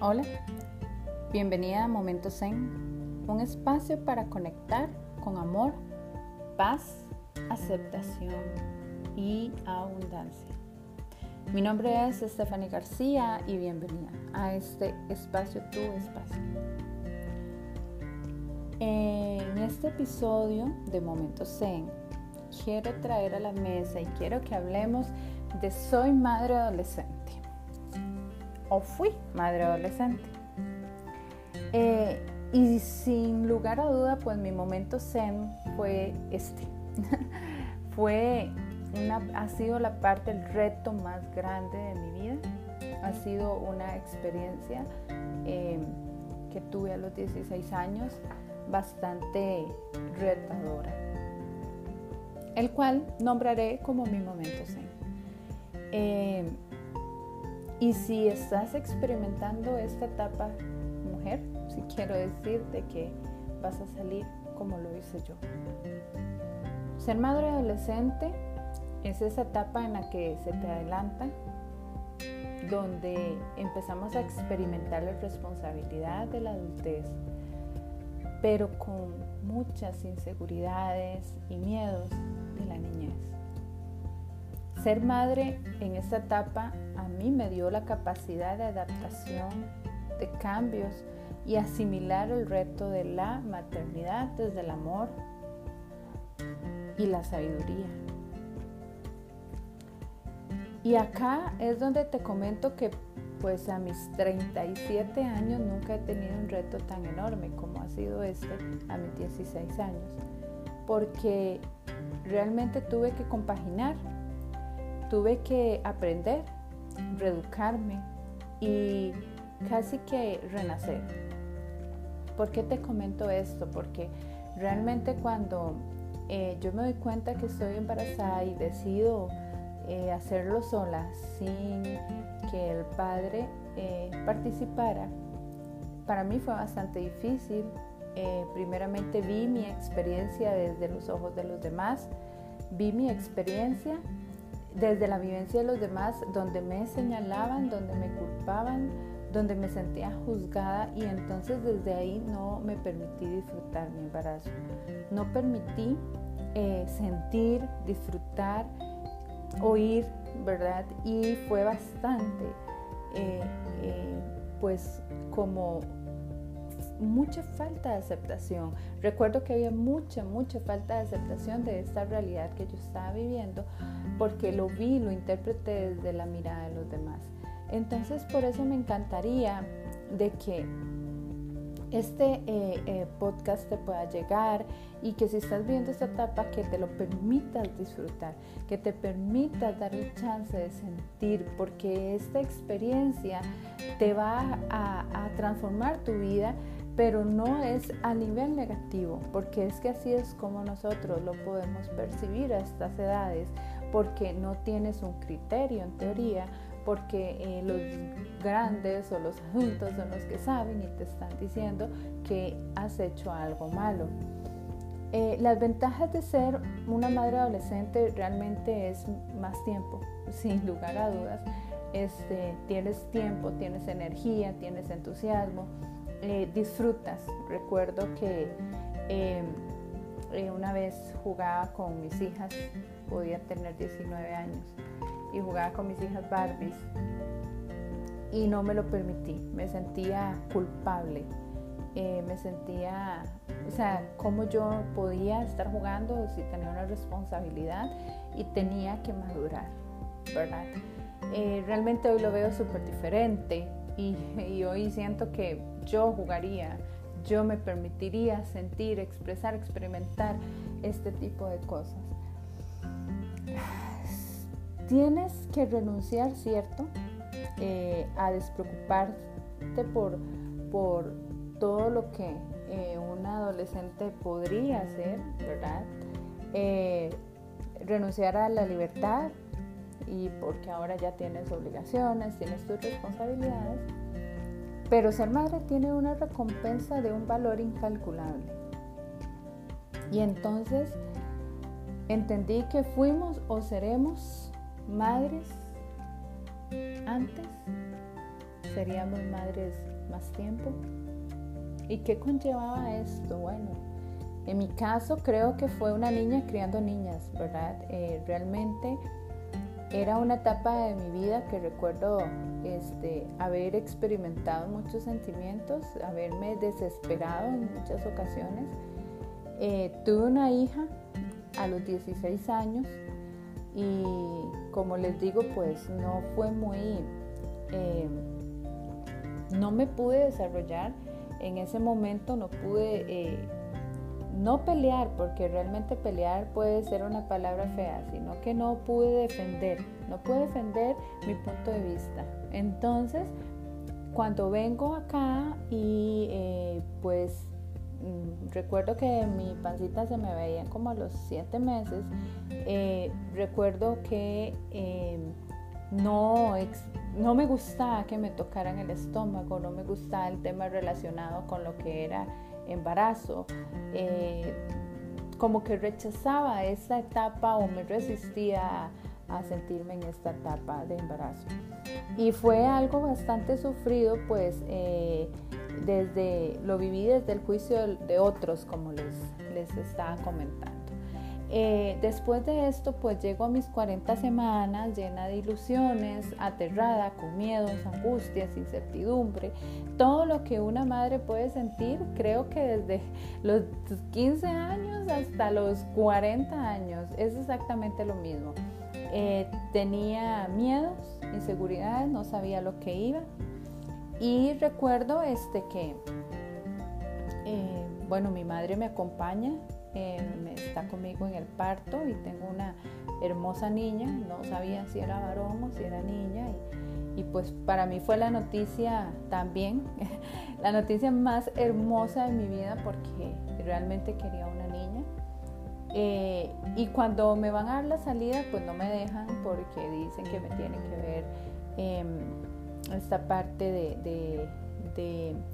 Hola, bienvenida a Momento Zen, un espacio para conectar con amor, paz, aceptación y abundancia. Mi nombre es Stephanie García y bienvenida a este espacio, tu espacio. En este episodio de Momento Zen, quiero traer a la mesa y quiero que hablemos de soy madre adolescente o fui madre adolescente. Eh, y sin lugar a duda, pues mi momento zen fue este. fue una, ha sido la parte, el reto más grande de mi vida. Ha sido una experiencia em, que tuve a los 16 años bastante retadora, el cual nombraré como mi momento zen. Em, y si estás experimentando esta etapa, mujer, si quiero decirte que vas a salir como lo hice yo. Ser madre adolescente es esa etapa en la que se te adelanta, donde empezamos a experimentar la responsabilidad de la adultez, pero con muchas inseguridades y miedos de la niñez. Ser madre en esta etapa a mí me dio la capacidad de adaptación, de cambios y asimilar el reto de la maternidad desde el amor y la sabiduría. Y acá es donde te comento que pues a mis 37 años nunca he tenido un reto tan enorme como ha sido este a mis 16 años, porque realmente tuve que compaginar tuve que aprender, reeducarme y casi que renacer. ¿Por qué te comento esto? Porque realmente cuando eh, yo me doy cuenta que estoy embarazada y decido eh, hacerlo sola sin que el padre eh, participara, para mí fue bastante difícil. primeramente vi mi experiencia desde los ojos de los demás, vi mi experiencia desde la vivencia de los demás, donde me señalaban, donde me culpaban, donde me sentía juzgada y entonces desde ahí no me permití disfrutar mi embarazo. No permití eh, sentir, disfrutar, oír, ¿verdad? Y fue bastante, eh, eh, pues como mucha falta de aceptación. Recuerdo que había mucha, mucha falta de aceptación de esta realidad que yo estaba viviendo porque lo vi, lo interpreté desde la mirada de los demás. Entonces por eso me encantaría de que este eh, eh, podcast te pueda llegar y que si estás viendo esta etapa que te lo permitas disfrutar, que te permitas dar el chance de sentir, porque esta experiencia te va a, a transformar tu vida pero no es a nivel negativo, porque es que así es como nosotros lo podemos percibir a estas edades, porque no tienes un criterio en teoría, porque eh, los grandes o los adultos son los que saben y te están diciendo que has hecho algo malo. Eh, las ventajas de ser una madre adolescente realmente es más tiempo, sin lugar a dudas. Este, tienes tiempo, tienes energía, tienes entusiasmo, eh, disfrutas. Recuerdo que em, eh, una vez jugaba con mis hijas, podía tener 19 años, y jugaba con mis hijas Barbies y no me lo permití, me sentía culpable, eh, me sentía, o sea, cómo yo podía estar jugando si tenía una responsabilidad y tenía que madurar, ¿verdad? realmente hoy lo veo súper diferente, y, hoy siento que yo jugaría, yo me permitiría sentir, expresar, experimentar este tipo de cosas. Tienes que renunciar, ¿cierto? Eh, a despreocuparte por, por todo lo que eh, un adolescente podría hacer, ¿verdad? Eh, renunciar a la libertad, y porque ahora ya tienes obligaciones, tienes tus responsabilidades. Pero ser madre tiene una recompensa de un valor incalculable. Y entonces entendí que fuimos o seremos madres antes seríamos madres más tiempo. ¿Y qué conllevaba esto? Bueno, en mi caso creo que fue una niña criando niñas, ¿verdad? Eh, realmente era una etapa de mi vida que recuerdo este, haber experimentado muchos sentimientos, haberme desesperado en muchas ocasiones. Eh, tuve una hija a los 16 años y como les digo, pues no fue muy, eh, no me pude desarrollar en ese momento, no pude eh, no pelear, porque realmente pelear puede ser una palabra fea, sino que no pude defender, no pude defender mi punto de vista. Entonces, cuando vengo acá y eh, pues mm, recuerdo que mi pancita se me veía como a los siete meses, eh, recuerdo que em, no, no me gustaba que me tocaran el estómago, no me gustaba el tema relacionado con lo que era embarazo, eh, como que rechazaba esa etapa o me resistía a, sentirme en esta etapa de embarazo. Y fue algo bastante sufrido, pues eh, desde, lo viví desde el juicio de otros, como les, les estaba comentando. Eh, después de esto, pues llego a mis 40 semanas llena de ilusiones, aterrada, con miedos, angustias, incertidumbre, todo lo que una madre puede sentir, creo que desde los 15 años hasta los 40 años, es exactamente lo mismo. Eh, tenía miedos, inseguridades, no sabía lo que iba. Y recuerdo este que, eh, bueno, mi madre me acompaña Em, está conmigo en el parto y tengo una hermosa niña, no sabía si era varón o si era niña y, pues para mí fue la noticia también, la noticia más hermosa de mi vida porque realmente quería una niña. Eh, y cuando me van a dar la salida, pues no me dejan porque dicen que me tienen que ver em, esta parte de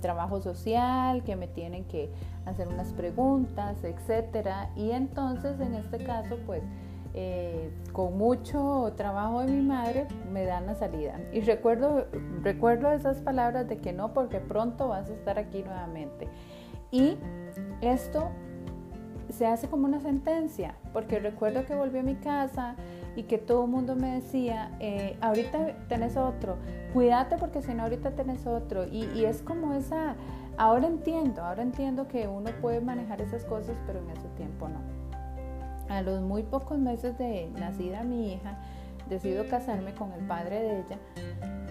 trabajo social, que me tienen que hacer unas preguntas, etcétera. Y entonces en este caso, pues eh, con mucho trabajo de mi madre me dan la salida. Y recuerdo, recuerdo esas palabras de que no, porque pronto vas a estar aquí nuevamente. Y esto se hace como una sentencia, porque recuerdo que volví a mi casa y que todo el mundo me decía, eh, ahorita tenés otro, cuídate porque si no ahorita tenés otro. Y, es como esa, ahora entiendo, ahora entiendo que uno puede manejar esas cosas, pero en ese tiempo no. A los muy pocos meses de nacida mi hija, decido casarme con el padre de ella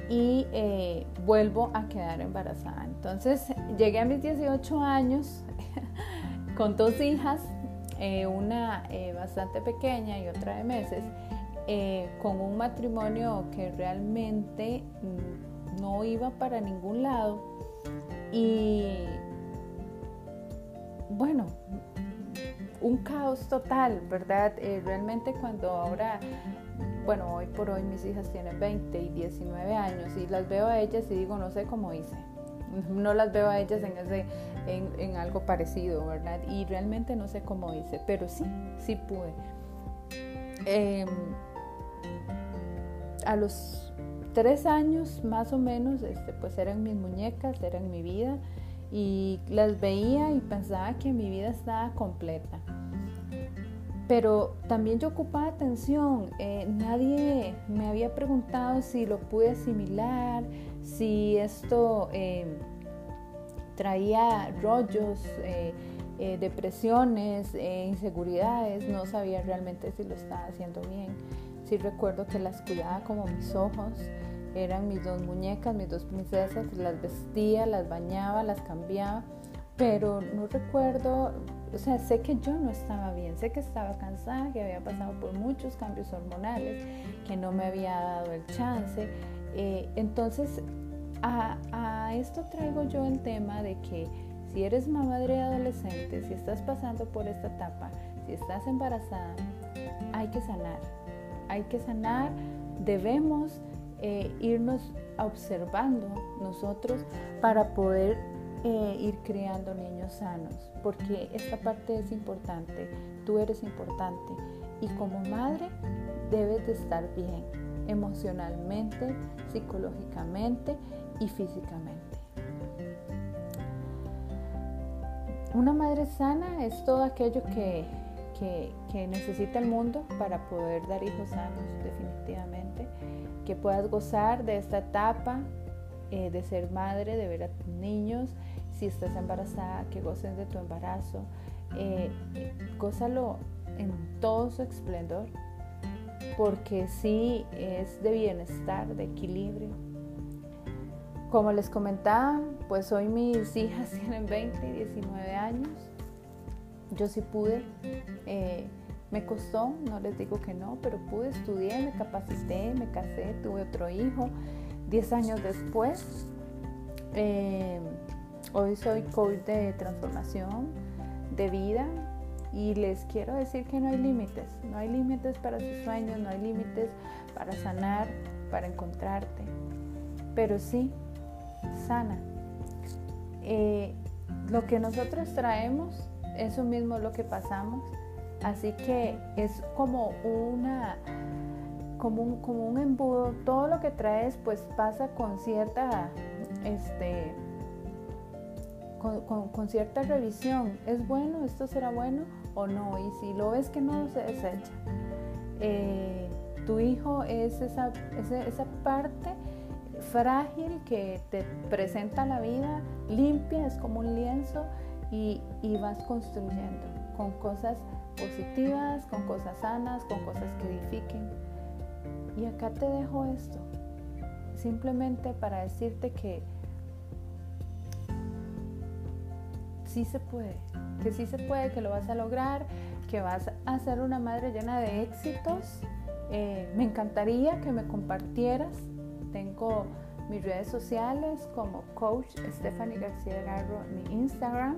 y eh, vuelvo a quedar embarazada. Entonces llegué a mis 18 años con dos hijas, eh, una bastante pequeña y otra de meses, eh, con un matrimonio que realmente mm, no iba para ningún lado y bueno, un caos total, ¿verdad? Eh, realmente cuando ahora, bueno, hoy por hoy mis hijas tienen 20 y 19 años y las veo a ellas y digo, no sé cómo hice. No las veo a ellas en, ese, en, algo parecido, ¿verdad? Y realmente no sé cómo hice, pero sí, sí pude. Em, a los tres años más o menos, este, pues eran mis muñecas, eran mi vida y las veía y pensaba que mi vida estaba completa. Pero también yo ocupaba atención, eh, nadie me había preguntado si lo pude asimilar, si esto eh, traía rollos, eh, depresiones, inseguridades, no sabía realmente si lo estaba haciendo bien recuerdo que las cuidaba como mis ojos, eran mis dos muñecas, mis dos princesas, las vestía, las bañaba, las cambiaba, pero no recuerdo, o sea, sé que yo no estaba bien, sé que estaba cansada, que había pasado por muchos cambios hormonales, que no me había dado el chance. Eh, entonces, a, a esto traigo yo el tema de que si eres madre adolescente, si estás pasando por esta etapa, si estás embarazada, hay que sanar, hay que sanar, debemos eh, irnos observando nosotros para poder eh, ir creando niños sanos, porque esta parte es importante, tú eres importante y como madre debes de estar bien emocionalmente, psicológicamente y físicamente. Una madre sana es todo aquello que, necesita el mundo para poder dar hijos sanos, definitivamente. Que puedas gozar de esta etapa eh, de ser madre, de ver a tus niños. Si estás embarazada, que goces de tu embarazo. Eh, gózalo en todo su esplendor, porque sí es de bienestar, de equilibrio. Como les comentaba, pues hoy mis hijas tienen 20 y 19 años. Yo sí pude, eh, me costó, no les digo que no, pero pude, estudié, me capacité, me casé, tuve otro hijo. 10 años después, eh, hoy soy coach de transformación de vida, y les quiero decir que no hay límites, no hay límites para sus sueños, no hay límites para sanar, para encontrarte, pero sí, sana. Eh, lo que nosotros traemos, eso mismo es lo que pasamos, así que es como una como un, como un embudo, todo lo que traes pues pasa con cierta este, con, cierta revisión. ¿Es bueno? ¿Esto será bueno o no? Y si lo ves que no, se desecha. Eh, tu hijo es esa, esa, parte frágil que te presenta la vida, limpia, es como un lienzo y, vas construyendo con cosas positivas, con cosas sanas, con cosas que edifiquen. Y acá te dejo esto, simplemente para decirte que sí se puede, que sí se puede, que lo vas a lograr, que vas a ser una madre llena de éxitos. Eh, me encantaría que me compartieras. Tengo mis redes sociales como coach Stephanie García Garro, mi Instagram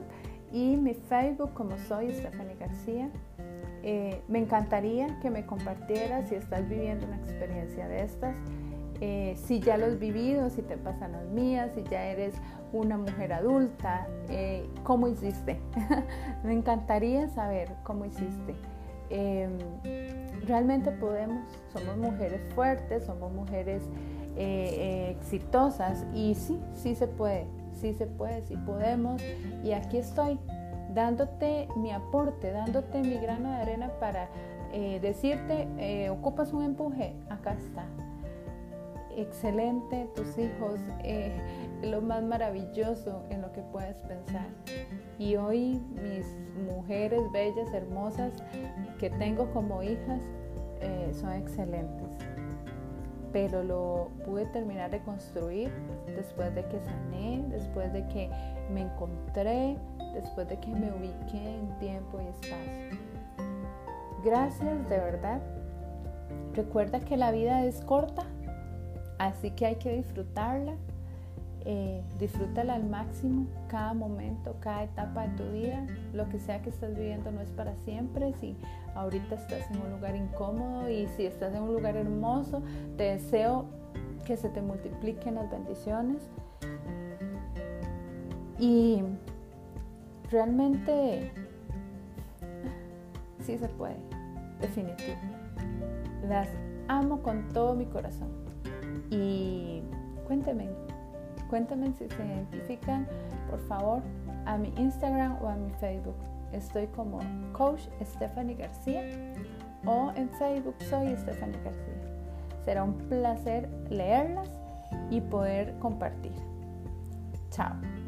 y mi Facebook como soy Stephanie García. Eh, me encantaría que me compartieras si estás viviendo una experiencia de estas. Eh, si ya lo has vivido, si te pasan las mías, si ya eres una mujer adulta, eh, ¿cómo hiciste? Me encantaría saber cómo hiciste. Em, realmente podemos, somos mujeres fuertes, somos mujeres exitosas y sí, sí se puede, sí se puede, sí podemos. Y aquí estoy dándote mi aporte, dándote mi grano de arena para decirte, ocupas un empuje, acá está excelente, tus hijos, eh, lo más maravilloso en lo que puedes pensar. Y hoy mis mujeres bellas, hermosas, que tengo como hijas, eh, son excelentes. Pero lo pude terminar de construir después de que sané, después de que me encontré, después de que me ubiqué en tiempo y espacio. Gracias de verdad. Recuerda que la vida es corta Así que hay que disfrutarla, eh, disfrútala al máximo, cada momento, cada etapa de tu vida, lo que sea que estás viviendo no es para siempre, si ahorita estás en un lugar incómodo y si estás en un lugar hermoso, te deseo que se te multipliquen las bendiciones y realmente sí se puede, definitivo. Las amo con todo mi corazón. Y cuéntenme, cuéntenme si se identifican, por favor, a mi Instagram o a mi Facebook. Estoy como Coach Stephanie García o en Facebook soy Stephanie García. Será un placer leerlas y poder compartir. Chao.